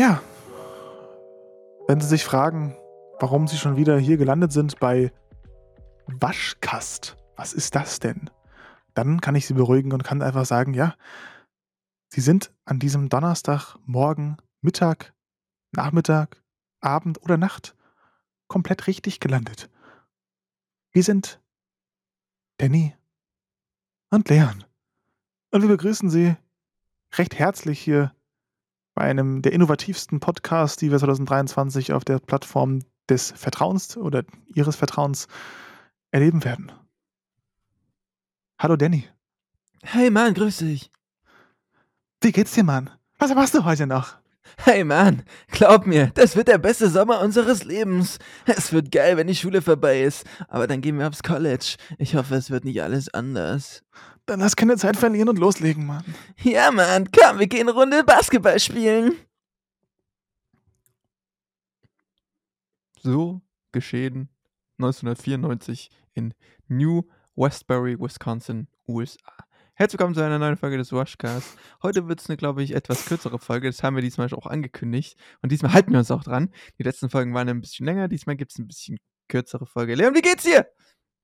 Ja. Wenn Sie sich fragen, warum Sie schon wieder hier gelandet sind bei Waschkast, was ist das denn? Dann kann ich Sie beruhigen und kann einfach sagen, ja, Sie sind an diesem Donnerstag, Morgen, Mittag, Nachmittag, Abend oder Nacht komplett richtig gelandet. Wir sind Danny und Leon. Und wir begrüßen Sie recht herzlich hier bei einem der innovativsten Podcasts, die wir 2023 auf der Plattform des Vertrauens oder Ihres Vertrauens erleben werden. Hallo Danny. Hey Mann, grüß dich. Wie geht's dir, Mann? Was machst du heute noch? Hey Mann, glaub mir, das wird der beste Sommer unseres Lebens. Es wird geil, wenn die Schule vorbei ist. Aber dann gehen wir aufs College. Ich hoffe, es wird nicht alles anders. Dann lass keine Zeit verlieren und loslegen, Mann. Ja, Mann, komm, wir gehen eine Runde Basketball spielen. So geschehen 1994 in New Westbury, Wisconsin, USA. Herzlich willkommen zu einer neuen Folge des Washcasts. Heute wird es eine, glaube ich, etwas kürzere Folge. Das haben wir diesmal auch angekündigt. Und diesmal halten wir uns auch dran. Die letzten Folgen waren ein bisschen länger. Diesmal gibt es ein bisschen kürzere Folge. Leon, wie geht's dir?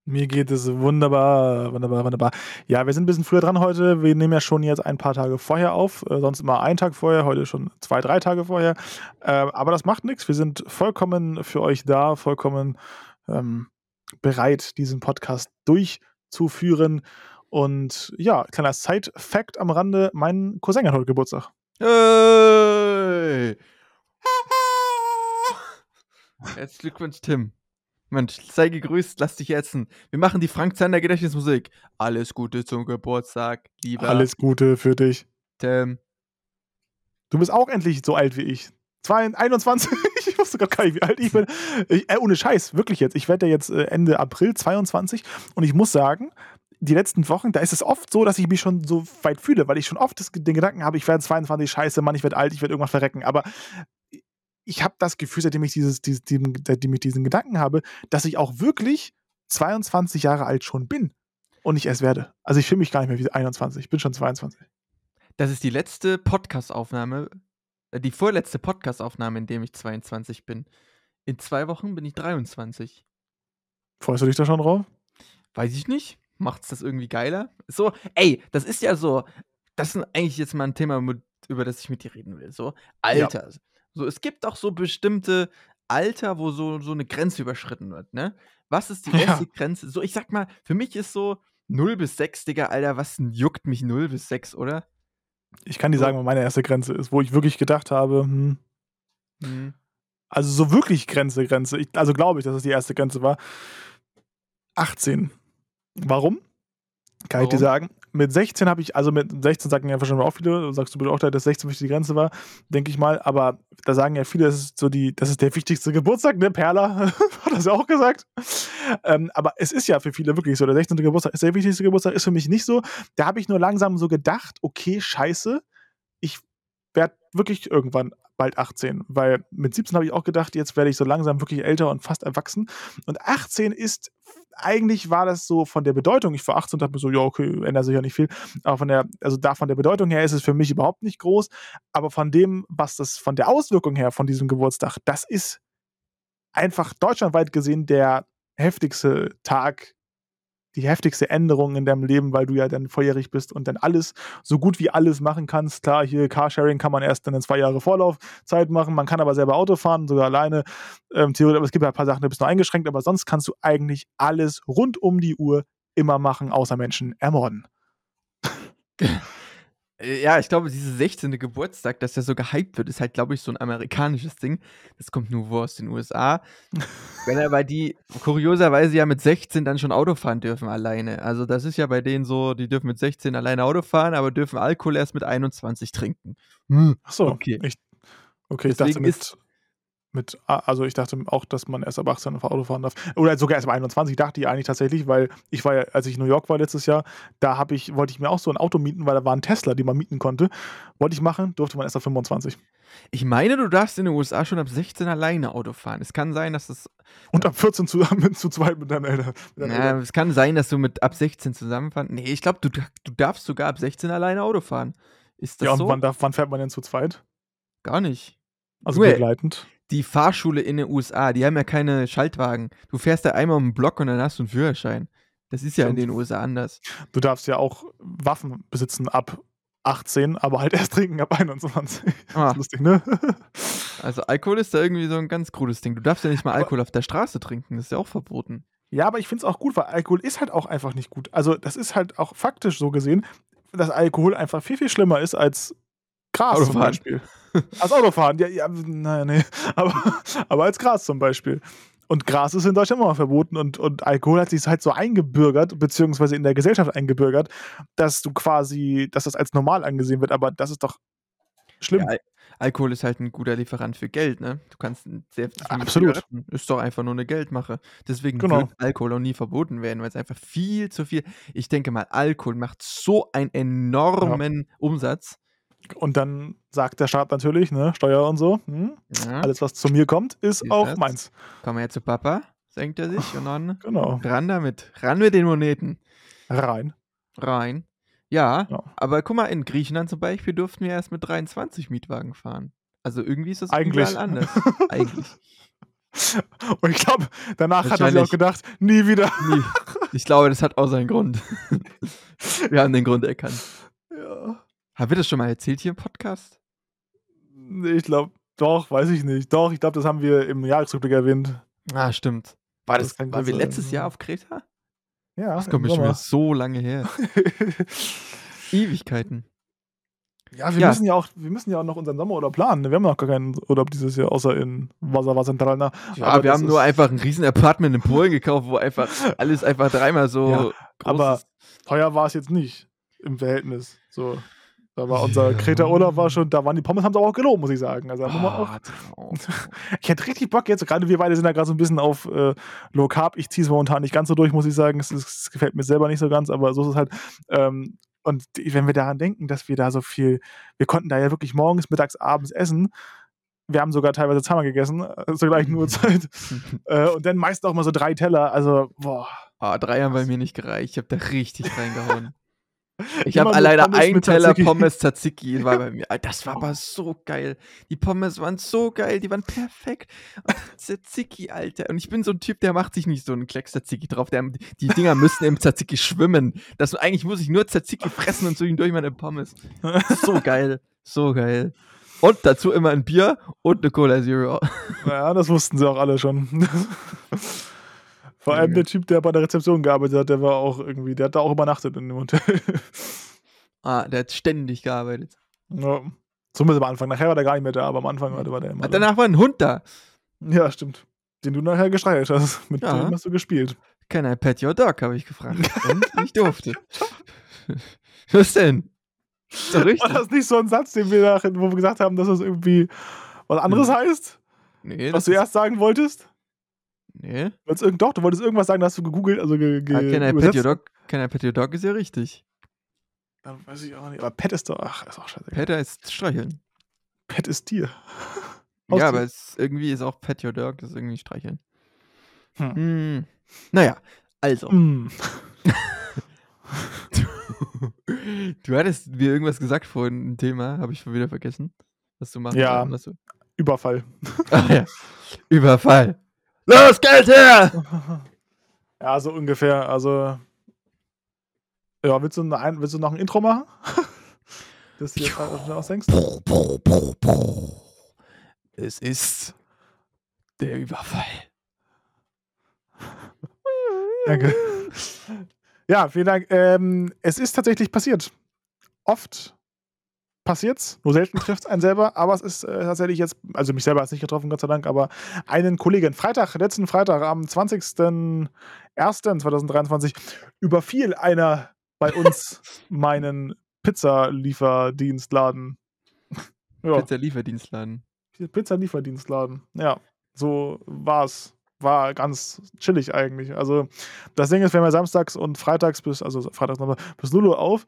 Mir geht es wunderbar, wunderbar, wunderbar. Ja, wir sind ein bisschen früher dran heute. Wir nehmen ja schon jetzt ein paar Tage vorher auf. Äh, sonst immer einen Tag vorher, heute schon zwei, drei Tage vorher. Äh, aber das macht nichts. Wir sind vollkommen für euch da, vollkommen ähm, bereit, diesen Podcast durchzuführen. Und ja, kleiner Side-Fact am Rande: Mein Cousin hat heute Geburtstag. Hey! Herzlichen Glückwunsch, Tim. Mensch, sei gegrüßt, lass dich essen. Wir machen die Frank Zander Gedächtnismusik. Alles Gute zum Geburtstag, lieber. Alles Gute für dich. Tim. Du bist auch endlich so alt wie ich. 21. ich wusste gar nicht, wie alt ich bin. Ich, äh, ohne Scheiß, wirklich jetzt. Ich werde ja jetzt äh, Ende April 22 und ich muss sagen, die letzten Wochen, da ist es oft so, dass ich mich schon so weit fühle, weil ich schon oft den Gedanken habe, ich werde 22, scheiße, Mann, ich werde alt, ich werde irgendwann verrecken. Aber ich habe das Gefühl, seitdem ich, dieses, dieses, seitdem ich diesen Gedanken habe, dass ich auch wirklich 22 Jahre alt schon bin und nicht erst werde. Also ich fühle mich gar nicht mehr wie 21, ich bin schon 22. Das ist die letzte Podcast-Aufnahme, äh, die vorletzte Podcast-Aufnahme, in dem ich 22 bin. In zwei Wochen bin ich 23. Freust du dich da schon drauf? Weiß ich nicht. Macht's das irgendwie geiler? So, ey, das ist ja so, das ist eigentlich jetzt mal ein Thema, über das ich mit dir reden will. So, Alter. Ja. So, es gibt auch so bestimmte Alter, wo so, so eine Grenze überschritten wird, ne? Was ist die erste ja. Grenze? So, ich sag mal, für mich ist so 0 bis 6, Digga, Alter, was juckt mich 0 bis 6, oder? Ich kann dir so. sagen, wo meine erste Grenze ist, wo ich wirklich gedacht habe, hm. Mhm. Also so wirklich Grenze, Grenze. Ich, also glaube ich, dass es die erste Grenze war. 18. Warum? Kann Warum? ich dir sagen mit 16 habe ich, also mit 16 sagen ja wahrscheinlich auch viele, sagst du bitte auch, dass 16 die Grenze war, denke ich mal, aber da sagen ja viele, das ist so die, das ist der wichtigste Geburtstag, ne? Perla hat das ja auch gesagt. Ähm, aber es ist ja für viele wirklich so, der 16. Geburtstag ist der wichtigste Geburtstag, ist für mich nicht so. Da habe ich nur langsam so gedacht, okay, scheiße, ich werde wirklich irgendwann bald 18, weil mit 17 habe ich auch gedacht, jetzt werde ich so langsam wirklich älter und fast erwachsen. Und 18 ist eigentlich war das so von der Bedeutung, ich war 18 und dachte mir so, ja, okay, ändert sich ja nicht viel. Aber von der, also da von der Bedeutung her ist es für mich überhaupt nicht groß. Aber von dem, was das von der Auswirkung her von diesem Geburtstag, das ist einfach deutschlandweit gesehen der heftigste Tag die heftigste Änderung in deinem Leben, weil du ja dann volljährig bist und dann alles, so gut wie alles machen kannst. Klar, hier Carsharing kann man erst dann in zwei Jahre Vorlaufzeit machen, man kann aber selber Auto fahren, sogar alleine. Ähm, theoretisch, aber es gibt ja ein paar Sachen, da bist du eingeschränkt, aber sonst kannst du eigentlich alles rund um die Uhr immer machen, außer Menschen ermorden. Äh, ja, ich glaube, dieses 16. Geburtstag, dass der so gehypt wird, ist halt, glaube ich, so ein amerikanisches Ding. Das kommt nur wo aus den USA. Wenn aber die kurioserweise ja mit 16 dann schon Auto fahren dürfen alleine. Also das ist ja bei denen so, die dürfen mit 16 alleine Auto fahren, aber dürfen Alkohol erst mit 21 trinken. Hm, Ach so, okay. Ich, okay, ich dachte mit, mit, also ich dachte auch, dass man erst ab 18 auf Auto fahren darf. Oder sogar erst ab 21 dachte ich eigentlich tatsächlich, weil ich war ja, als ich in New York war letztes Jahr, da habe ich, wollte ich mir auch so ein Auto mieten, weil da war ein Tesla, den man mieten konnte. Wollte ich machen, durfte man erst ab 25. Ich meine, du darfst in den USA schon ab 16 alleine Auto fahren. Es kann sein, dass es. Und ab 14 zu, mit, zu zweit mit deinen Eltern. Ja, es kann sein, dass du mit ab 16 zusammenfahren. Nee, ich glaube, du, du darfst sogar ab 16 alleine Auto fahren. Ist das ja, und so? Wann, darf, wann fährt man denn zu zweit? Gar nicht. Also Junge, begleitend. Die Fahrschule in den USA, die haben ja keine Schaltwagen. Du fährst da einmal um den Block und dann hast du einen Führerschein. Das ist ja in den USA anders. Du darfst ja auch Waffen besitzen ab 18, aber halt erst trinken ab 21. Ah, ist lustig, ne? also Alkohol ist da irgendwie so ein ganz krudes Ding. Du darfst ja nicht mal Aber- Alkohol auf der Straße trinken. Das ist ja auch verboten. Ja, aber ich finde es auch gut, weil Alkohol ist halt auch einfach nicht gut. Also, das ist halt auch faktisch so gesehen, dass Alkohol einfach viel, viel schlimmer ist als Gras zum. Beispiel. Als Autofahren, ja, ja, naja, nee. Aber, aber als Gras zum Beispiel. Und Gras ist in Deutschland immer noch verboten und, und Alkohol hat sich halt so eingebürgert, beziehungsweise in der Gesellschaft eingebürgert, dass du quasi, dass das als normal angesehen wird, aber das ist doch schlimm. Ja, Al Alkohol ist halt ein guter Lieferant für Geld, ne? Du kannst ein sehr viel mit Absolut. Zigaretten. Ist doch einfach nur eine Geldmache. Deswegen Genau. wird Alkohol auch nie verboten werden, weil es einfach viel zu viel. Ich denke mal, Alkohol macht so einen enormen Umsatz. Und dann sagt der Staat natürlich, ne, Steuer und so, hm, Ja, alles was zu mir kommt, ist Ist auch das? meins. komm her zu Papa, senkt er sich und dann Genau. ran damit. Ran mit den Moneten. Rein. Rein. Ja, Ja. aber guck mal, in Griechenland zum Beispiel durften wir erst mit 23 Mietwagen fahren. Also irgendwie ist das Eigentlich. überall anders. Eigentlich. Und ich glaube, danach hat er sich auch gedacht, nie wieder. Nie. Ich glaube, das hat auch seinen Grund. Wir haben den Grund erkannt. Ja. Haben wir das schon mal erzählt hier im Podcast? Ich glaube, doch, weiß ich nicht. Doch, ich glaube, das haben wir im Jahresrückblick erwähnt. Ah, stimmt. War Das das, waren wir letztes ja. Jahr auf Kreta? Ja, Das kommt mir schon wieder so lange her. Ewigkeiten. Ja, wir Ja. müssen ja auch, wir müssen ja auch noch unseren Sommerurlaub planen. ne? Wir haben noch gar keinen Urlaub dieses Jahr, außer in Wasser, Centralna. Ja, Aber wir haben nur einfach ein riesen Apartment in Polen gekauft, wo einfach alles einfach dreimal so Ja, groß aber ist. Teuer war es jetzt nicht im Verhältnis. So. Da war unser Ja. Kreta-Urlaub war schon, da waren die Pommes, haben sie auch gelobt, muss ich sagen. Also auch Ah, Traum. Ich hätte richtig Bock jetzt, gerade wir beide sind da gerade so ein bisschen auf äh, Low Carb. Ich ziehe es momentan nicht ganz so durch, muss ich sagen. Es, es, es gefällt mir selber nicht so ganz, aber so ist es halt. Ähm, und wenn wir daran denken, dass wir da so viel, wir konnten da ja wirklich morgens, mittags, abends essen. Wir haben sogar teilweise zweimal gegessen, äh, zur gleichen Uhrzeit. äh, und dann meist auch mal so drei Teller. Also, boah. Ah, drei haben bei mir nicht gereicht. Ich habe da richtig reingehauen. Ich habe alleine einen Teller Tzatziki. Pommes Tzatziki war bei mir. Ah, Das war aber so geil. Die Pommes waren so geil, die waren perfekt. Und Tzatziki, Alter. Und ich bin so ein Typ, der macht sich nicht so einen Klecks Tzatziki drauf. Der, die Dinger müssen im Tzatziki schwimmen. Das, eigentlich muss ich nur Tzatziki fressen und zwischendurch meine Pommes. So geil. So geil. Und dazu immer ein Bier und eine Cola Zero. Ja, das wussten sie auch alle schon. Vor allem Ja. der Typ, der bei der Rezeption gearbeitet hat, der war auch irgendwie, der hat da auch übernachtet in dem Hotel. Ah, der hat ständig gearbeitet. Ja. Zumindest am Anfang. Nachher war der gar nicht mehr da, aber am Anfang war der, immer Und da. danach war ein Hund da. Ja, stimmt. Den du nachher gestreichelt hast. Mit Ja. dem hast du gespielt. Can I pet your dog, habe ich gefragt. Und ich durfte. Was denn? Ist doch War richtig. das nicht so ein Satz, den wir nachher, wo wir gesagt haben, dass das irgendwie was anderes heißt? Nee, Was du erst sagen wolltest? Nee. Wolltest irgend, doch, du wolltest irgendwas sagen, da hast du gegoogelt, also ge, ge, Ah, can I pet your dog? Can I pet your dog ist ja richtig. Ja, weiß ich auch nicht. Aber Pet ist doch, ach, ist auch scheiße. Pet, ist streicheln. Pet ist Tier. Ja, aber es, irgendwie ist auch pet your dog, das ist irgendwie streicheln. Hm. Hm. Naja, also. Mm. du hattest mir irgendwas gesagt vorhin, ein Thema, habe ich schon wieder vergessen. Was du machst. Ja. Was du, Überfall. ah, ja. Überfall. Los, Geld her! Ja, so ungefähr. Also. Ja, willst du, ein- willst du noch ein Intro machen? Du jetzt auch schnell ausdenkst? Es ist der Überfall. Danke. Ja, vielen Dank. Ähm, es ist tatsächlich passiert. Oft passiert's, nur selten trifft es einen selber, aber es ist äh, tatsächlich jetzt, also mich selber hat es nicht getroffen, Gott sei Dank, aber einen Kollegen, Freitag, letzten Freitag, am 20.01.2023, überfiel einer bei uns meinen Pizzalieferdienstladen. ja, Pizza-Lieferdienstladen. Pizzalieferdienstladen. Ja, so war's. War ganz chillig eigentlich. Also, das Ding ist, wir haben ja samstags und freitags bis, also freitags nochmal, bis Lulu auf.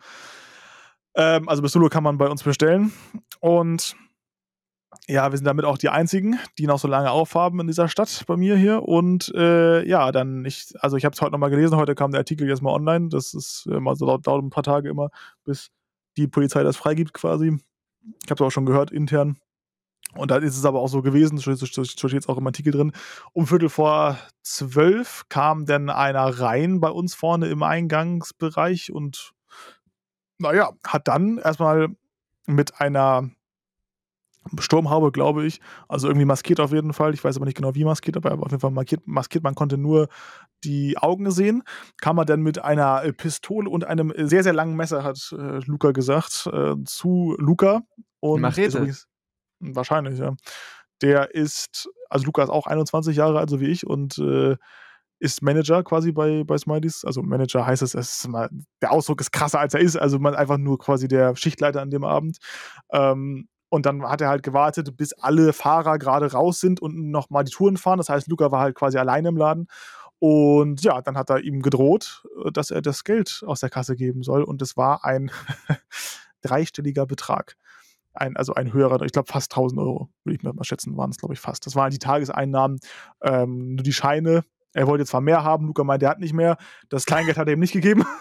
Ähm, also bis Lulu kann man bei uns bestellen. Und ja, wir sind damit auch die einzigen, die noch so lange aufhaben in dieser Stadt bei mir hier. Und äh, ja, dann ich, also ich habe es heute nochmal gelesen, heute kam der Artikel jetzt mal online. Das ist immer so dauert, dauert ein paar Tage immer, bis die Polizei das freigibt quasi. Ich habe es auch schon gehört intern. Und dann ist es aber auch so gewesen, so steht jetzt auch im Artikel drin, um Viertel vor zwölf kam dann einer rein bei uns vorne im Eingangsbereich und naja, hat dann erstmal mit einer Sturmhaube, glaube ich. Also irgendwie maskiert auf jeden Fall. Ich weiß aber nicht genau, wie maskiert, aber auf jeden Fall maskiert. maskiert. Man konnte nur die Augen sehen. Kam er dann mit einer äh, Pistole und einem sehr, sehr langen Messer, hat äh, Luca gesagt, äh, zu Luca. Und Machete. Übrigens, wahrscheinlich, ja. Der ist, also Luca ist auch 21 Jahre alt, so wie ich, und äh, ist Manager quasi bei, bei Smileys. Also Manager heißt es, es mal, der Ausdruck ist krasser als er ist, also man einfach nur quasi der Schichtleiter an dem Abend. Ähm, und dann hat er halt gewartet, bis alle Fahrer gerade raus sind und nochmal die Touren fahren. Das heißt, Luca war halt quasi alleine im Laden. Und ja, dann hat er ihm gedroht, äh, dass er das Geld aus der Kasse geben soll. Und es war ein dreistelliger Betrag. Ein, also ein höherer, ich glaube fast 1000 Euro, würde ich mir mal schätzen, waren es, glaube ich, fast. Das waren die Tageseinnahmen, ähm, nur die Scheine. Er wollte zwar mehr haben, Luca meinte, er hat nicht mehr. Das Kleingeld hat er ihm nicht gegeben.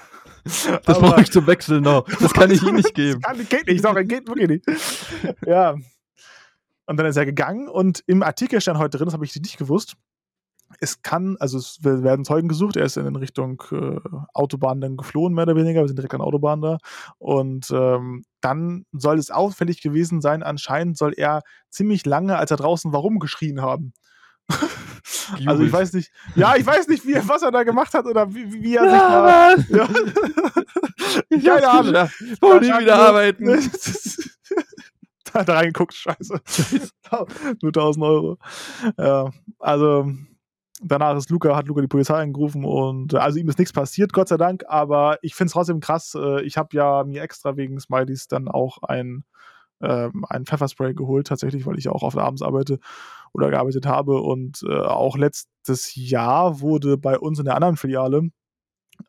Das brauche ich zum Wechseln noch. Das kann ich ihm nicht geben. Das kann, geht nicht, doch, geht wirklich nicht. ja. Und dann ist er gegangen und im Artikel stand heute drin, das habe ich nicht gewusst. Es kann, also es werden Zeugen gesucht, er ist in Richtung äh, Autobahn dann geflohen, mehr oder weniger. Wir sind direkt an der Autobahn da. Und ähm, dann soll es auffällig gewesen sein, anscheinend soll er ziemlich lange, als er draußen war, rumgeschrien haben. Also ich weiß nicht, ja, ich weiß nicht, wie, was er da gemacht hat oder wie, wie er ja, sich da. Ja. Ich Keine Ahnung. Warum nie wieder arbeiten? da hat er reingeguckt, scheiße. Nur 1000 Euro. Ja, also danach ist Luca, hat Luca die Polizei angerufen und also ihm ist nichts passiert, Gott sei Dank, aber ich finde es trotzdem krass. äh, Ich habe ja mir extra wegen Smileys dann auch ein, ähm, ein Pfefferspray geholt, tatsächlich, weil ich auch oft abends arbeite oder gearbeitet habe. Und äh, auch letztes Jahr wurde bei uns in der anderen Filiale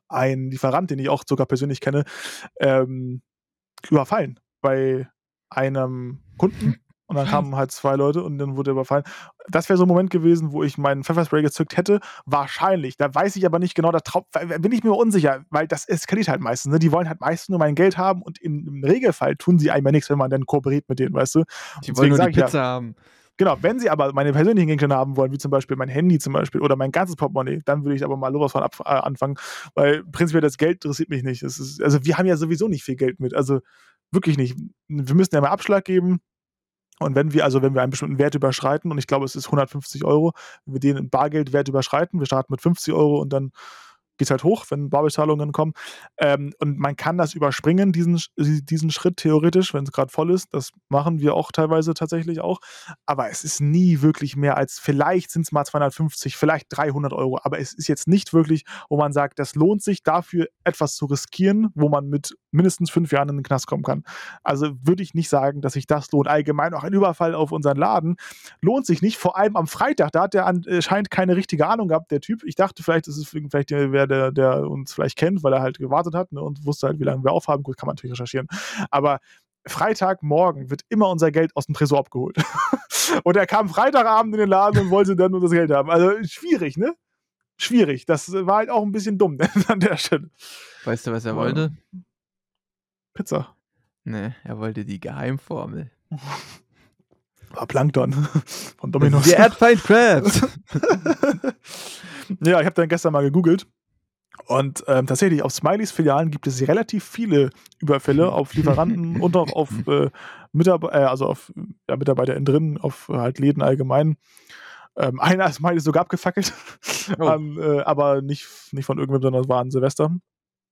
ein Lieferant, den ich auch sogar persönlich kenne, ähm, überfallen bei einem Kunden. Und dann kamen halt zwei Leute und dann wurde er überfallen. Das wäre so ein Moment gewesen, wo ich meinen Pfefferspray gezückt hätte. Wahrscheinlich. Da weiß ich aber nicht genau, da bin ich mir unsicher, weil das eskaliert halt meistens. Ne? Die wollen halt meistens nur mein Geld haben und in, im Regelfall tun sie einem ja nichts, wenn man dann kooperiert mit denen, weißt du? Die wollen nur die Pizza ja, haben. Genau, wenn sie aber meine persönlichen Gegenstände haben wollen, wie zum Beispiel mein Handy zum Beispiel oder mein ganzes Portemonnaie, dann würde ich aber mal sowas von ab, äh, anfangen, weil prinzipiell das Geld interessiert mich nicht. Ist, also wir haben ja sowieso nicht viel Geld mit, also wirklich nicht. Wir müssen ja mal Abschlag geben und wenn wir, also wenn wir einen bestimmten Wert überschreiten, und ich glaube, es ist 150 Euro, wenn wir den Bargeldwert überschreiten, wir starten mit 50 Euro und dann geht es halt hoch, wenn Barbezahlungen kommen. Ähm, und man kann das überspringen, diesen, diesen Schritt theoretisch, wenn es gerade voll ist. Das machen wir auch teilweise tatsächlich auch. Aber es ist nie wirklich mehr als, vielleicht sind es mal 250, vielleicht 300 Euro. Aber es ist jetzt nicht wirklich, wo man sagt, das lohnt sich dafür etwas zu riskieren, wo man mit mindestens fünf Jahren in den Knast kommen kann. Also würde ich nicht sagen, dass sich das lohnt. Allgemein auch ein Überfall auf unseren Laden lohnt sich nicht. Vor allem am Freitag, da hat der anscheinend keine richtige Ahnung gehabt, der Typ. Ich dachte, vielleicht ist es vielleicht wer der, der uns vielleicht kennt, weil er halt gewartet hat ne, und wusste halt, wie lange wir aufhaben. Gut, kann man natürlich recherchieren. Aber Freitagmorgen wird immer unser Geld aus dem Tresor abgeholt. und er kam Freitagabend in den Laden und wollte dann nur das Geld haben. Also schwierig, ne? Schwierig. Das war halt auch ein bisschen dumm an der Stelle. Weißt du, was er wollte? Pizza. Nee, er wollte die Geheimformel. War Plankton von Dominos. Der Erdfeind Crabs. ja, ich habe dann gestern mal gegoogelt. Und ähm, tatsächlich, auf Smileys Filialen gibt es relativ viele Überfälle auf Lieferanten und auch auf, äh, Mitarbe äh, also auf ja, Mitarbeiter innen drin, auf halt Läden allgemein. Ähm, einer ist Smiley sogar abgefackelt, oh. ähm, äh, aber nicht, nicht von irgendwem, sondern das war an Silvester.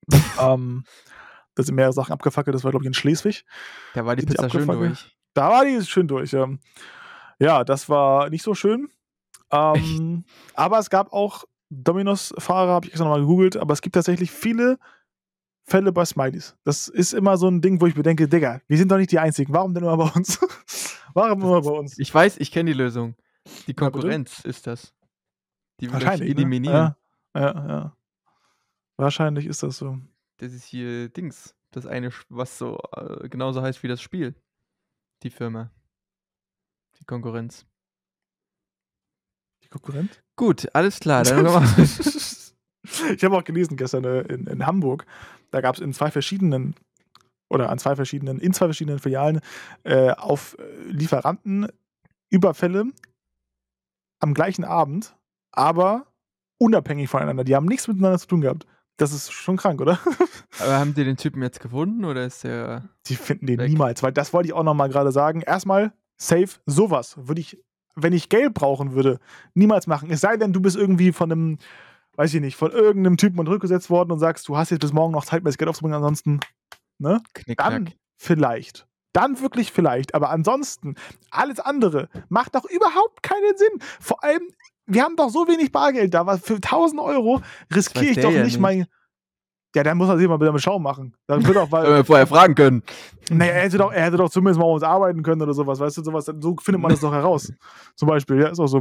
ähm, da sind mehrere Sachen abgefackelt, das war, glaube ich, in Schleswig. Da war die Pizza schön durch. Da war die schön durch, ja. Ja, das war nicht so schön. Ähm, aber es gab auch Dominos-Fahrer, habe ich extra nochmal gegoogelt, aber es gibt tatsächlich viele Fälle bei Smileys. Das ist immer so ein Ding, wo ich mir denke, Digga, wir sind doch nicht die Einzigen. Warum denn immer bei uns? Warum immer bei uns? Ich weiß, ich kenne die Lösung. Die Konkurrenz ja, ist das. Die Wahrscheinlich, ne? eliminieren. Ne? Ja, ja, ja. Wahrscheinlich ist das so. Das ist hier Dings. Das eine, was so äh, genauso heißt wie das Spiel. Die Firma. Die Konkurrenz. Die Konkurrenz? Gut, alles klar. Ich habe auch gelesen gestern äh, in, in Hamburg, da gab es in zwei verschiedenen oder an zwei verschiedenen, in zwei verschiedenen Filialen äh, auf äh, Lieferanten Überfälle am gleichen Abend, aber unabhängig voneinander. Die haben nichts miteinander zu tun gehabt. Das ist schon krank, oder? Aber haben die den Typen jetzt gefunden oder ist der. Die finden den weg? niemals, weil das wollte ich auch nochmal gerade sagen. Erstmal, safe, sowas würde ich, wenn ich Geld brauchen würde, niemals machen. Es sei denn, du bist irgendwie von einem, weiß ich nicht, von irgendeinem Typen unter gesetzt worden und sagst, du hast jetzt bis morgen noch Zeit, mir das Geld aufzubringen, ansonsten, ne? Knick, Dann vielleicht. Dann wirklich vielleicht. Aber ansonsten, alles andere macht doch überhaupt keinen Sinn. Vor allem, wir haben doch so wenig Bargeld da, was für 1000 Euro riskiere ich doch ja nicht mein. Ja, dann muss er sich mal wieder mit Schau machen. Dann wird auch, weil. wir vorher fragen können. Naja, er hätte, doch, er hätte doch zumindest mal uns arbeiten können oder sowas, weißt du, sowas. So findet man das doch heraus. Zum Beispiel, ja, ist auch so.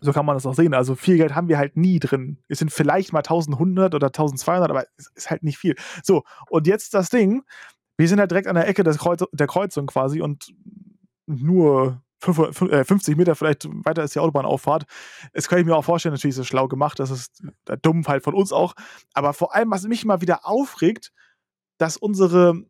So kann man das auch sehen. Also viel Geld haben wir halt nie drin. Es sind vielleicht mal 1100 oder 1200, aber es ist halt nicht viel. So, und jetzt das Ding. Wir sind halt direkt an der Ecke des Kreuz der Kreuzung quasi und nur 50 äh, Meter vielleicht weiter ist die Autobahnauffahrt. Das kann ich mir auch vorstellen, natürlich ist es schlau gemacht, das ist der Fall von uns auch. Aber vor allem, was mich immer wieder aufregt, dass unsere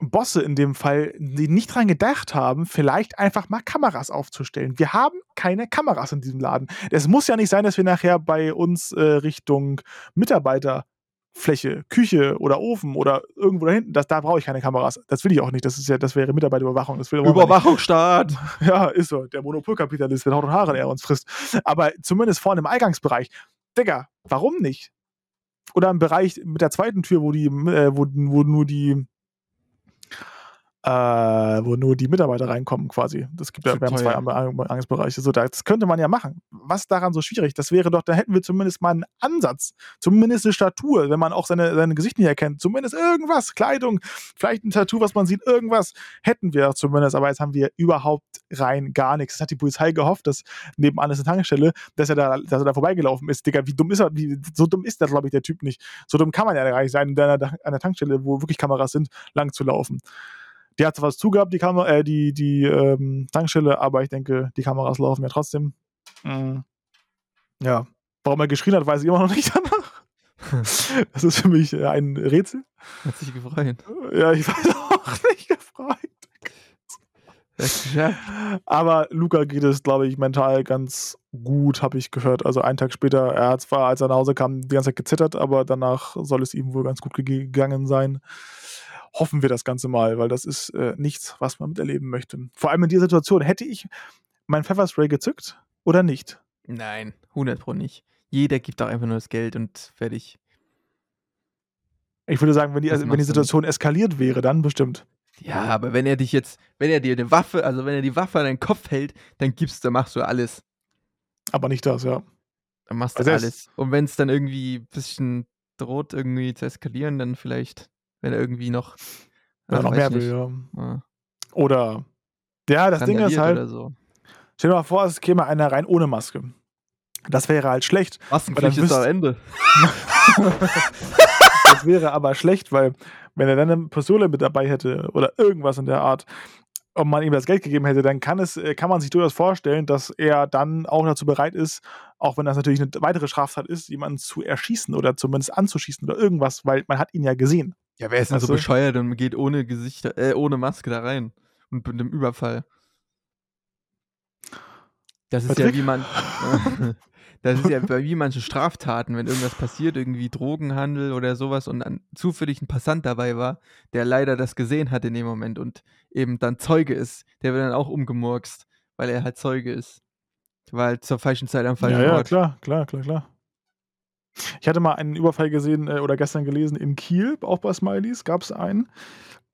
Bosse in dem Fall, die nicht dran gedacht haben, vielleicht einfach mal Kameras aufzustellen. Wir haben keine Kameras in diesem Laden. Es muss ja nicht sein, dass wir nachher bei uns äh, Richtung Mitarbeiter Fläche, Küche oder Ofen oder irgendwo da hinten, das, da brauche ich keine Kameras. Das will ich auch nicht. Das ist ja, das wäre Mitarbeiterüberwachung. Das will Überwachungsstaat. Ja, ist so. Der Monopolkapitalist mit Haut und Haaren, der uns frisst. Aber zumindest vorne im Eingangsbereich. Digga, warum nicht? Oder im Bereich mit der zweiten Tür, wo die, äh, wo, wo nur die äh, wo nur die Mitarbeiter reinkommen quasi. Das gibt ja, wir haben zwei Angstbereiche. So, das könnte man ja machen. Was daran so schwierig? Das wäre doch, da hätten wir zumindest mal einen Ansatz, zumindest eine Statur, wenn man auch seine, seine Gesicht nicht erkennt. Zumindest irgendwas, Kleidung, vielleicht ein Tattoo, was man sieht, irgendwas hätten wir zumindest. Aber jetzt haben wir überhaupt rein gar nichts. Das hat die Polizei gehofft, dass nebenan ist eine Tankstelle, dass er da, dass er da vorbeigelaufen ist. Digga, wie dumm ist er? Wie, so dumm ist der, glaube ich, der Typ nicht. So dumm kann man ja gar nicht sein, an einer Tankstelle, wo wirklich Kameras sind, lang zu laufen. Die hat zwar was zugehabt, die, Kamera, äh, die, die ähm, Tankstelle, aber ich denke, die Kameras laufen ja trotzdem. Mhm. Ja. Warum er geschrien hat, weiß ich immer noch nicht danach. das ist für mich äh, ein Rätsel. Hat sich gefreut. Ja, ich weiß auch nicht gefreut. Aber Luca geht es, glaube ich, mental ganz gut, habe ich gehört. Also einen Tag später, er hat zwar, als er nach Hause kam, die ganze Zeit gezittert, aber danach soll es ihm wohl ganz gut gegangen sein hoffen wir das Ganze mal, weil das ist äh, nichts, was man miterleben möchte. Vor allem in dieser Situation. Hätte ich mein Pfefferspray gezückt oder nicht? Nein, 100 Pro nicht. Jeder gibt doch einfach nur das Geld und fertig. Ich würde sagen, wenn die, wenn die Situation eskaliert wäre, dann bestimmt. Ja, aber wenn er dich jetzt, wenn er dir eine Waffe, also wenn er die Waffe an deinen Kopf hält, dann gibst, dann machst du alles. Aber nicht das, ja. Dann machst du also alles. Und wenn es dann irgendwie ein bisschen droht, irgendwie zu eskalieren, dann vielleicht wenn er irgendwie noch. Ja, noch mehr will, ja. ja. Oder. Ja, das Ding ist halt. So. Stell dir mal vor, es käme einer rein ohne Maske. Das wäre halt schlecht. Maskenpflicht ist am Ende. das wäre aber schlecht, weil wenn er dann eine Pistole mit dabei hätte oder irgendwas in der Art und man ihm das Geld gegeben hätte, dann kann, es, kann man sich durchaus vorstellen, dass er dann auch dazu bereit ist, auch wenn das natürlich eine weitere Straftat ist, jemanden zu erschießen oder zumindest anzuschießen oder irgendwas, weil man hat ihn ja gesehen. Ja, wer ist denn so bescheuert und geht ohne Gesicht, äh, ohne Maske da rein und mit einem Überfall? Das ist Patrick? ja wie man. das ist ja wie manche Straftaten, wenn irgendwas passiert, irgendwie Drogenhandel oder sowas und dann zufällig ein Passant dabei war, der leider das gesehen hat in dem Moment und eben dann Zeuge ist, der wird dann auch umgemurkst, weil er halt Zeuge ist. Weil halt zur falschen Zeit am falschen ja, Ort. Ja, klar, klar, klar, klar. Ich hatte mal einen Überfall gesehen äh, oder gestern gelesen in Kiel, auch bei Smileys, gab es einen.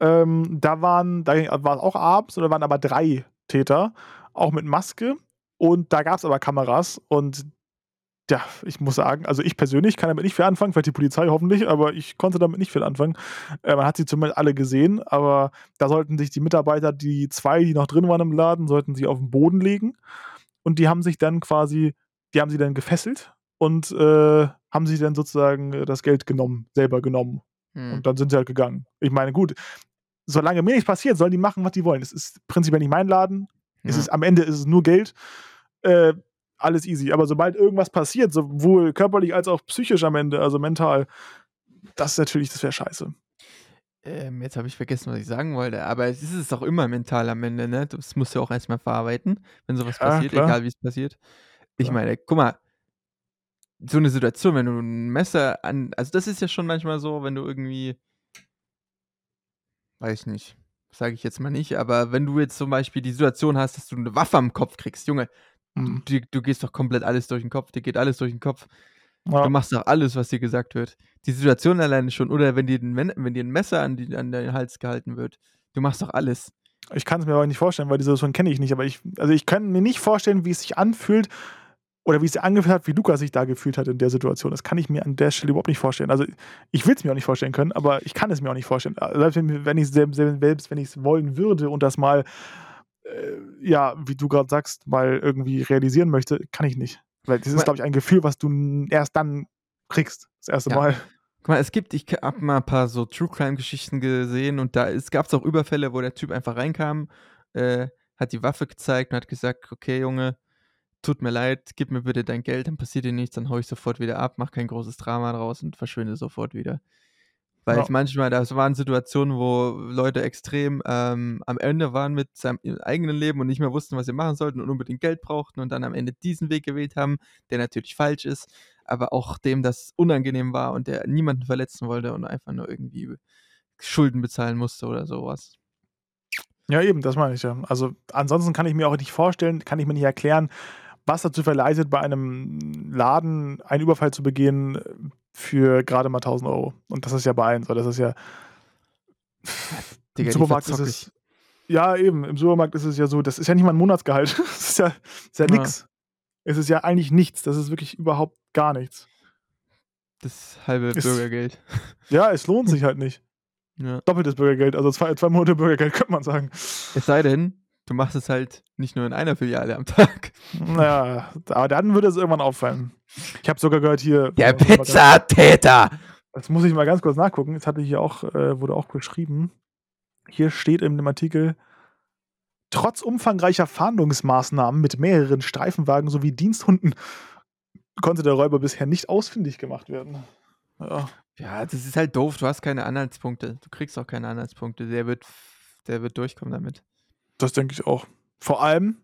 Ähm, da waren, da war es auch abends, oder waren aber drei Täter, auch mit Maske. Und da gab es aber Kameras und ja, ich muss sagen, also ich persönlich kann damit nicht viel anfangen, vielleicht die Polizei hoffentlich, aber ich konnte damit nicht viel anfangen. Äh, man hat sie zumindest alle gesehen, aber da sollten sich die Mitarbeiter, die zwei, die noch drin waren im Laden, sollten sie auf den Boden legen und die haben sich dann quasi, die haben sie dann gefesselt und äh, haben sie dann sozusagen äh, das Geld genommen, selber genommen. Hm. Und dann sind sie halt gegangen. Ich meine, gut, solange mir nichts passiert, sollen die machen, was die wollen. Es ist prinzipiell nicht mein Laden. Ja. Es ist, am Ende ist es nur Geld. Äh, alles easy. Aber sobald irgendwas passiert, sowohl körperlich als auch psychisch am Ende, also mental, das ist natürlich, das wäre scheiße. Ähm, jetzt habe ich vergessen, was ich sagen wollte, aber es ist auch immer mental am Ende, ne? Das musst du auch erstmal verarbeiten, wenn sowas Ja, passiert, klar. egal wie es passiert. Ich Klar. meine, guck mal, so eine Situation, wenn du ein Messer an also, das ist ja schon manchmal so, wenn du irgendwie weiß ich nicht, sage ich jetzt mal nicht, aber wenn du jetzt zum Beispiel die Situation hast, dass du eine Waffe am Kopf kriegst, Junge, Mhm. du du gehst doch komplett alles durch den Kopf, dir geht alles durch den Kopf. Ja. Du machst doch alles, was dir gesagt wird. Die Situation alleine schon oder wenn dir 'n Men wenn dir 'n Messer an die an deinen Hals gehalten wird, du machst doch alles. Ich kann es mir aber nicht vorstellen, weil die Situation kenne ich nicht. Aber ich, also ich kann mir nicht vorstellen, wie es sich anfühlt oder wie es angefühlt hat, wie Lukas sich da gefühlt hat in der Situation. Das kann ich mir an der Stelle überhaupt nicht vorstellen. Also ich will es mir auch nicht vorstellen können, aber ich kann es mir auch nicht vorstellen. Selbst wenn, ich selbst, selbst wenn ich es wollen würde und das mal, äh, ja, wie du gerade sagst, mal irgendwie realisieren möchte, kann ich nicht. Weil das ist, glaube ich, ein Gefühl, was du erst dann kriegst. Das erste Ja. Mal. Guck mal, es gibt ich habe mal ein paar so True Crime Geschichten gesehen und da gab es auch Überfälle, wo der Typ einfach reinkam, äh, hat die Waffe gezeigt und hat gesagt: „Okay, Junge, tut mir leid, gib mir bitte dein Geld, dann passiert dir nichts, dann haue ich sofort wieder ab, mach kein großes Drama draus und verschwinde sofort wieder.“ Weil Ja. ich manchmal das waren Situationen, wo Leute extrem, ähm, am Ende waren mit seinem eigenen Leben und nicht mehr wussten, was sie machen sollten und unbedingt Geld brauchten und dann am Ende diesen Weg gewählt haben, der natürlich falsch ist, aber auch dem das unangenehm war und der niemanden verletzen wollte und einfach nur irgendwie Schulden bezahlen musste oder sowas. Ja, eben, das meine ich ja. Also ansonsten kann ich mir auch nicht vorstellen, kann ich mir nicht erklären, was dazu verleitet, bei einem Laden einen Überfall zu begehen für gerade mal 1000 Euro. Und das ist ja bei allen so. Das ist ja. Digga, Im Supermarkt ist es. Ja, eben. Im Supermarkt ist es ja so, das ist ja nicht mal ein Monatsgehalt. Das ist ja, ist ja Ja. nix. Es ist ja eigentlich nichts. Das ist wirklich überhaupt gar nichts. Das halbe Ist- Bürgergeld. Ja, es lohnt sich halt nicht. Ja. Doppeltes Bürgergeld, also zwei, zwei Monate Bürgergeld, könnte man sagen. Es sei denn, du machst es halt nicht nur in einer Filiale am Tag. Naja, aber dann würde es irgendwann auffallen. Ich habe sogar gehört hier. Der ganz- Pizzatäter! Das muss ich mal ganz kurz nachgucken. Jetzt hatte ich hier auch, äh, wurde auch beschrieben. Hier steht in dem Artikel, trotz umfangreicher Fahndungsmaßnahmen mit mehreren Streifenwagen sowie Diensthunden konnte der Räuber bisher nicht ausfindig gemacht werden. Ja. Ja, das ist halt doof. Du hast keine Anhaltspunkte. Du kriegst auch keine Anhaltspunkte. Der wird, der wird durchkommen damit. Das denke ich auch. Vor allem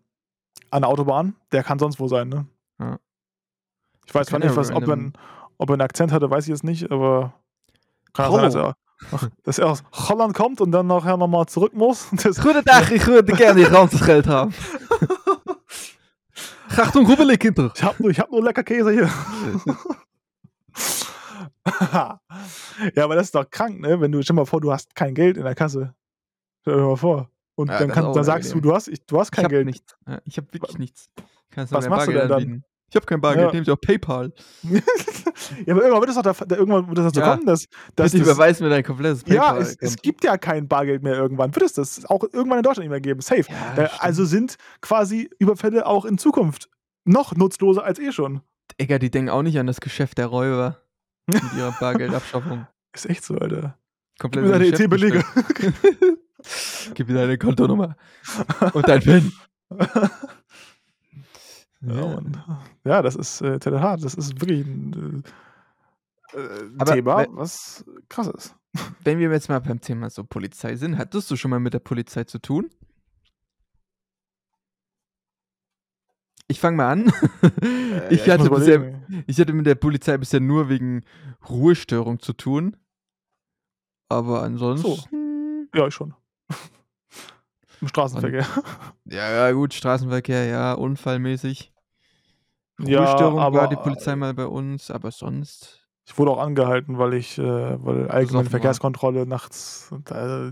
an der Autobahn, der kann sonst wo sein, ne? Ja. Ich weiß zwar nicht, was, ob, er, ob er einen Akzent hatte, weiß ich jetzt nicht, aber kann sein, dass er, dass er aus Holland kommt und dann nachher nochmal zurück muss. Das, Goedendag, ich würde gerne die ganze Geld haben. Achtung, rubbelig, Kinder. ich habe nur, ich hab nur lecker Käse hier. ja, aber das ist doch krank, ne? Wenn du, stell mal vor, du hast kein Geld in der Kasse. Stell dir mal vor. Und Ja, dann, kann, dann sagst du, du hast, ich, du hast Ich kein habe Geld. nichts. Ja, ich habe wirklich nichts. Was machst du Bargeld denn dann? anbieten. Ich habe kein Bargeld, Ja. nehme ich auch PayPal. ja, aber irgendwann wird es doch da, da, irgendwann wird das dazu Ja. kommen, dass, dass das, überweis mir dein komplettes Ja, PayPal. es, es gibt ja kein Bargeld mehr irgendwann. Wird es das auch irgendwann in Deutschland nicht mehr geben? Safe. ja, Äh, also sind quasi Überfälle auch in Zukunft noch nutzloser als eh schon. Digga, die denken auch nicht an das Geschäft der Räuber mit ihrer Bargeldabschaffung. Ist echt so, Alter. Komplett mir deine Geschäft EC-Belege. Gib mir deine Kontonummer und dein PIN. Ja, ja, das ist äh, total hart. Das ist wirklich ein äh, äh, Thema, wenn- was krass ist. Wenn wir jetzt mal beim Thema so Polizei sind, hattest du schon mal mit der Polizei zu tun? Ich fange mal an. Äh, ich, ja, hatte muss bisher, ich hatte mit der Polizei bisher nur wegen Ruhestörung zu tun. Aber ansonsten. Ja, ich schon. Im Straßenverkehr. Ja, ja, gut, Straßenverkehr, ja, unfallmäßig. Ja, Ruhestörung war aber- die Polizei mal bei uns, aber sonst. Ich wurde auch angehalten, weil ich, äh, weil allgemeine Besoffen war. Verkehrskontrolle nachts. Und, äh,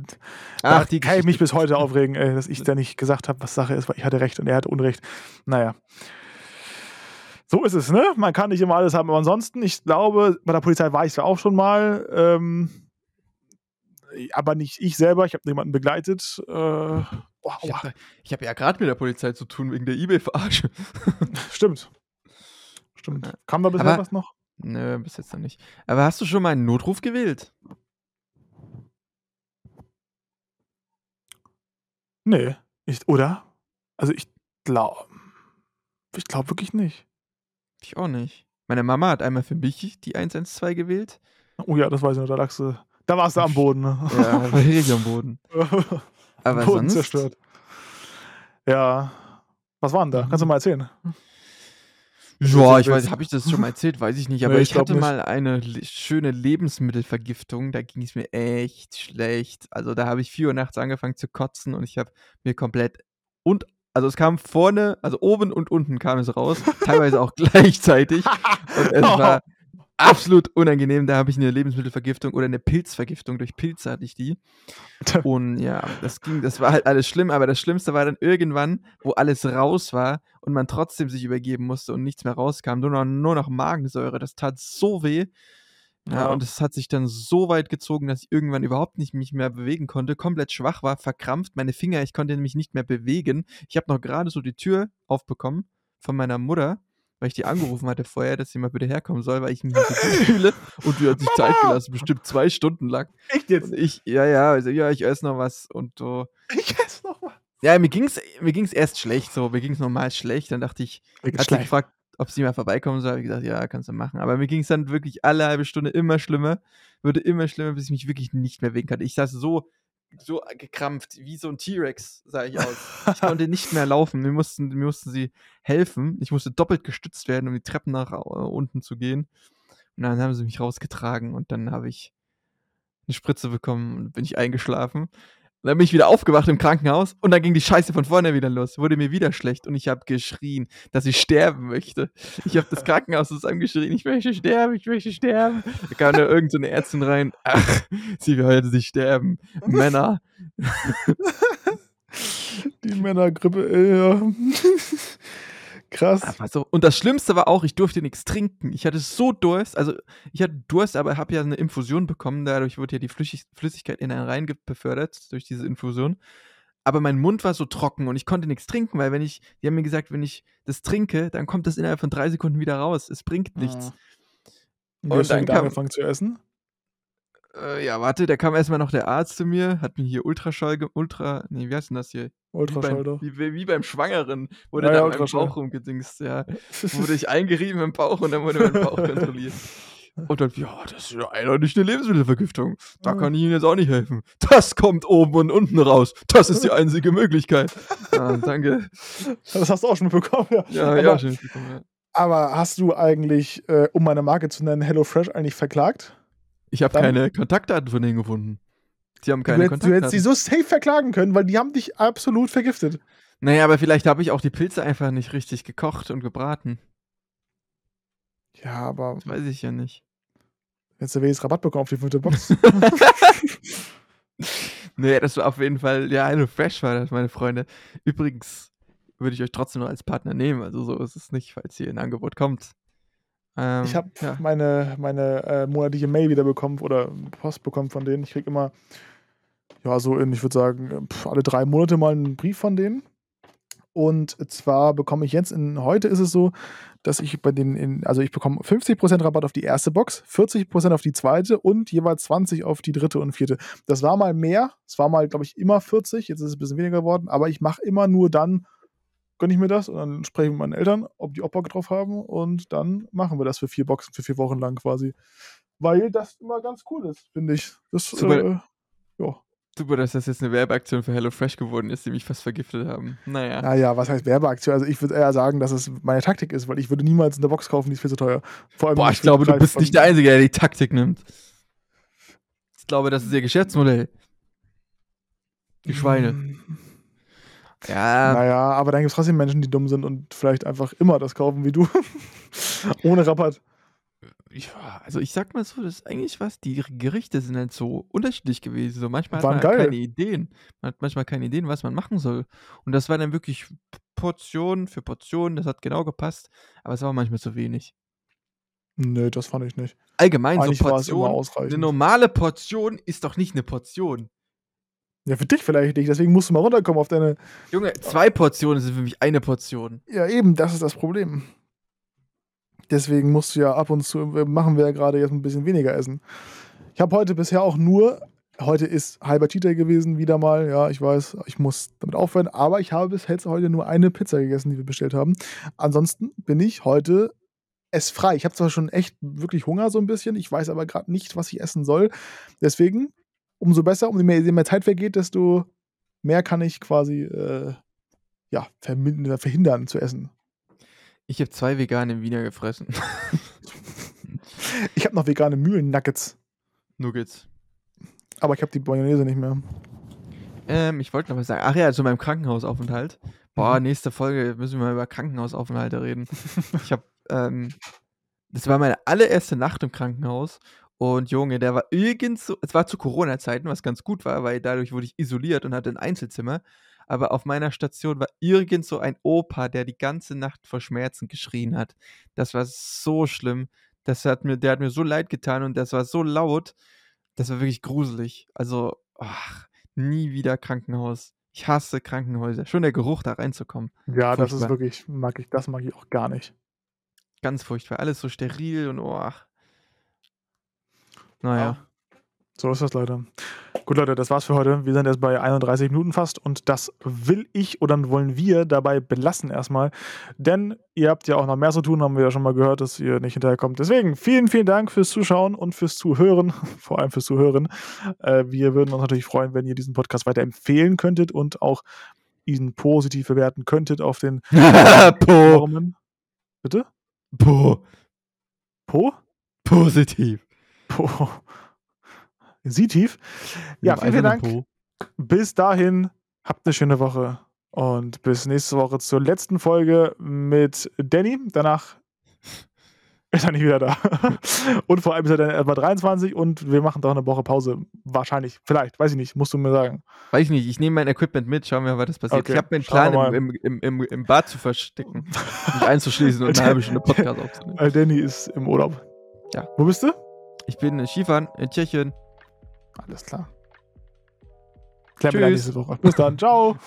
Ach, da die kann ich mich bis heute aufregen, ey, dass ich da nicht gesagt habe, was Sache ist, weil ich hatte Recht und er hatte Unrecht. Naja. So ist es, ne? Man kann nicht immer alles haben. Aber ansonsten, ich glaube, bei der Polizei war ich ja auch schon mal. Ähm, aber nicht ich selber, ich habe jemanden begleitet. Äh, boah, Ich aua, habe hab ja gerade mit der Polizei zu tun wegen der Ebay-Verarsche. stimmt. Stimmt. Kam da bisher was noch? Nö, bis jetzt noch nicht. Aber hast du schon mal einen Notruf gewählt? Nee. Ich, oder? Also ich glaube. Ich glaube wirklich nicht. Ich auch nicht. Meine Mama hat einmal für mich die 112 gewählt. Oh ja, das weiß ich noch. Da lagst du, Da warst du am Boden. Ne? Ja, da war ich am Boden. Aber Boden sonst, zerstört. Ja. Was war denn da? Kannst du mal erzählen? Ja, ich weiß, habe ich das schon mal erzählt? Weiß ich nicht. Aber Nee, ich, ich hatte nicht. mal eine le- schöne Lebensmittelvergiftung. Da ging es mir echt schlecht. Also da habe ich 4 Uhr nachts angefangen zu kotzen und ich habe mir komplett und also es kam vorne, also oben und unten kam es raus, teilweise auch gleichzeitig. Und es war absolut unangenehm. Da habe ich eine Lebensmittelvergiftung oder eine Pilzvergiftung. Durch Pilze hatte ich die. Und ja, das ging, das war halt alles schlimm, aber das Schlimmste war dann irgendwann, wo alles raus war und man trotzdem sich übergeben musste und nichts mehr rauskam, nur noch, nur noch Magensäure. Das tat so weh. Ja, Ja. und es hat sich dann so weit gezogen, dass ich irgendwann überhaupt nicht mich mehr bewegen konnte, komplett schwach war, verkrampft, meine Finger, ich konnte mich nicht mehr bewegen. Ich habe noch gerade so die Tür aufbekommen von meiner Mutter, weil ich die angerufen hatte vorher, dass sie mal bitte herkommen soll, weil ich mich nicht so gut fühle. Und die hat sich Zeit gelassen, bestimmt zwei Stunden lang. Echt jetzt? Und ich, ja, ja, also, ja, ich esse noch was und so. Ich esse noch mal. Ja, mir ging's, mir ging's erst schlecht, so, mir ging's normal schlecht. Dann dachte ich, hat sie gefragt, ob sie mal vorbeikommen soll. Hab ich gesagt, ja, kannst du machen. Aber mir ging's dann wirklich alle halbe Stunde immer schlimmer, wurde immer schlimmer, bis ich mich wirklich nicht mehr bewegen konnte. Ich saß so, so gekrampft, wie so ein T-Rex, sah ich aus. Ich konnte nicht mehr laufen. Mir mussten, mir mussten sie helfen. Ich musste doppelt gestützt werden, um die Treppen nach äh, unten zu gehen. Und dann haben sie mich rausgetragen und dann habe ich eine Spritze bekommen und bin ich eingeschlafen. Und dann bin ich wieder aufgewacht im Krankenhaus und dann ging die Scheiße von vorne wieder los. Wurde mir wieder schlecht und ich habe geschrien, dass ich sterben möchte. Ich habe das Krankenhaus zusammengeschrien, ich möchte sterben, ich möchte sterben. Da kam da irgendeine so Ärztin rein. Ach, sie will heute nicht sterben. Männer. Die Männergrippe, ja. Krass. Aber so. Und das Schlimmste war auch, ich durfte nichts trinken. Ich hatte so Durst. Also, ich hatte Durst, aber habe ja eine Infusion bekommen. Dadurch wurde ja die Flüssig Flüssigkeit in einen rein befördert durch diese Infusion. Aber mein Mund war so trocken und ich konnte nichts trinken, weil wenn ich, die haben mir gesagt, wenn ich das trinke, dann kommt das innerhalb von drei Sekunden wieder raus. Es bringt nichts. Wie Und du dann kam- angefangen zu essen? Äh, ja, warte, da kam erstmal noch der Arzt zu mir, hat mir hier Ultraschall, Ultra, nee, wie heißt denn das hier? Wie Ultraschall beim, doch. wie, wie wie beim Schwangeren wurde Ja, da ja, in meinem Ultraschall. Bauch rumgedingst, ja. wurde ich eingerieben im Bauch und dann wurde mein Bauch kontrolliert. Und dann, ja, das ist ja eindeutig eine Lebensmittelvergiftung. Da Ah. kann ich Ihnen jetzt auch nicht helfen. Das kommt oben und unten raus. Das ist die einzige Möglichkeit. Ja, danke. Das hast du auch schon mitbekommen, ja. Ja, aber, ja, schön. Ja. aber hast du eigentlich, äh, um meine Marke zu nennen, HelloFresh eigentlich verklagt? Ich habe keine Kontaktdaten von denen gefunden. Sie haben Du keine hättest, du hättest sie so safe verklagen können, weil die haben dich absolut vergiftet. naja, aber vielleicht habe ich auch die Pilze einfach nicht richtig gekocht und gebraten. Ja, aber Das weiß ich ja nicht. jetzt du wenigstens Rabatt bekommen auf die fünfte Box. nee, das war auf jeden Fall, ja, eine Fresh war das, meine Freunde. Übrigens würde ich euch trotzdem noch als Partner nehmen, also so ist es nicht, falls hier ein Angebot kommt. Ähm, Ich habe ja. meine, meine äh, monatliche Mail wieder bekommen oder Post bekommen von denen. Ich krieg immer, ja, so in, ich würde sagen, pf, alle drei Monate mal einen Brief von denen. Und zwar bekomme ich jetzt, in, heute ist es so, dass ich bei denen, in, also ich bekomme 50% Rabatt auf die erste Box, 40% auf die zweite und jeweils 20% auf die dritte und vierte. Das war mal mehr, es war mal, glaube ich, immer 40, jetzt ist es ein bisschen weniger geworden, aber ich mache immer nur dann, gönne ich mir das und dann spreche ich mit meinen Eltern, ob die auch Bock drauf haben und dann machen wir das für vier Boxen, für vier Wochen lang quasi. Weil das immer ganz cool ist, finde ich. Das, Super. äh, ja. Super, dass das jetzt eine Werbeaktion für HelloFresh geworden ist, die mich fast vergiftet haben. Naja. Naja, was heißt Werbeaktion? Also ich würde eher sagen, dass es meine Taktik ist, weil ich würde niemals eine Box kaufen, die ist viel zu teuer. Vor allem Boah, ich glaube, du bist nicht der Einzige, der die Taktik nimmt. Ich glaube, das ist ihr Geschäftsmodell. Die Schweine. Mm, Ja, Naja, aber dann gibt es trotzdem Menschen, die dumm sind und vielleicht einfach immer das kaufen wie du. Ohne Rabatt. Ja, also ich sag mal so, das ist eigentlich was, die Gerichte sind halt so unterschiedlich gewesen. So manchmal hat Waren man halt geil. keine Ideen. Man hat manchmal keine Ideen, was man machen soll. Und das war dann wirklich Portion für Portion, das hat genau gepasst, aber es war manchmal zu wenig. Nö, das fand ich nicht. Allgemein Eigentlich so war es immer Portion. Eine ausreichend. normale Portion ist doch nicht eine Portion. Ja, für dich vielleicht nicht, deswegen musst du mal runterkommen auf deine. Junge, zwei Portionen sind für mich eine Portion. Ja, eben, das ist das Problem. Deswegen musst du ja ab und zu, äh, machen wir ja gerade jetzt ein bisschen weniger essen. Ich habe heute bisher auch nur, heute ist halber Cheat Day gewesen, wieder mal, ja, ich weiß, ich muss damit aufhören, aber ich habe bis jetzt heute nur eine Pizza gegessen, die wir bestellt haben. Ansonsten bin ich heute esse frei. Ich habe zwar schon echt wirklich Hunger so ein bisschen, ich weiß aber gerade nicht, was ich essen soll. Deswegen, umso besser, umso mehr, je mehr Zeit vergeht, desto mehr kann ich quasi äh, ja, verhindern zu essen. Ich habe zwei vegane Wiener gefressen. ich habe noch vegane Mühlen-Nuggets. Nuggets. Aber ich habe die Mayonnaise nicht mehr. Ähm, ich wollte noch was sagen. Ach ja, zu meinem Krankenhausaufenthalt. Boah, mhm. nächste Folge müssen wir mal über Krankenhausaufenthalte reden. ich habe, ähm, das war meine allererste Nacht im Krankenhaus. Und Junge, der war irgend so, es war zu Corona-Zeiten, was ganz gut war, weil dadurch wurde ich isoliert und hatte ein Einzelzimmer. Aber auf meiner Station war irgend so ein Opa, der die ganze Nacht vor Schmerzen geschrien hat. Das war so schlimm. Das hat mir, der hat mir so leid getan und das war so laut. Das war wirklich gruselig. Also, ach, nie wieder Krankenhaus. Ich hasse Krankenhäuser. Schon der Geruch, da reinzukommen. Ja, furchtbar. das ist wirklich, mag ich, das mag ich auch gar nicht. Ganz furchtbar. Alles so steril und oh. Naja. Ja. So ist das leider. Gut, Leute, das war's für heute. Wir sind jetzt bei 31 Minuten fast und das will ich oder wollen wir dabei belassen erstmal. Denn ihr habt ja auch noch mehr zu tun, haben wir ja schon mal gehört, dass ihr nicht hinterherkommt. Deswegen vielen, vielen Dank fürs Zuschauen und fürs Zuhören, vor allem fürs Zuhören. Äh, wir würden uns natürlich freuen, wenn ihr diesen Podcast weiterempfehlen könntet und auch ihn positiv bewerten könntet auf den po. Bitte? Po. Po? Positiv. Po. Sie tief. Ja, vielen, vielen Dank. Po. Bis dahin, habt eine schöne Woche und bis nächste Woche zur letzten Folge mit Danny. Danach ist er nicht wieder da. und vor allem ist er dann etwa 23 und wir machen doch eine Woche Pause. Wahrscheinlich, vielleicht, weiß ich nicht, musst du mir sagen. Weiß ich nicht, ich nehme mein Equipment mit, schauen wir mal, was passiert. Okay. Ich habe meinen Plan, im, im, im, im, Bad zu verstecken, mich einzuschließen und eine halbe Stunde Podcast aufzunehmen. Weil Danny ist im Urlaub. Ja. Wo bist du? Ich bin in Skifahren in Tschechien. Alles klar. Klären wir dann nächste Woche. Bis dann. Ciao.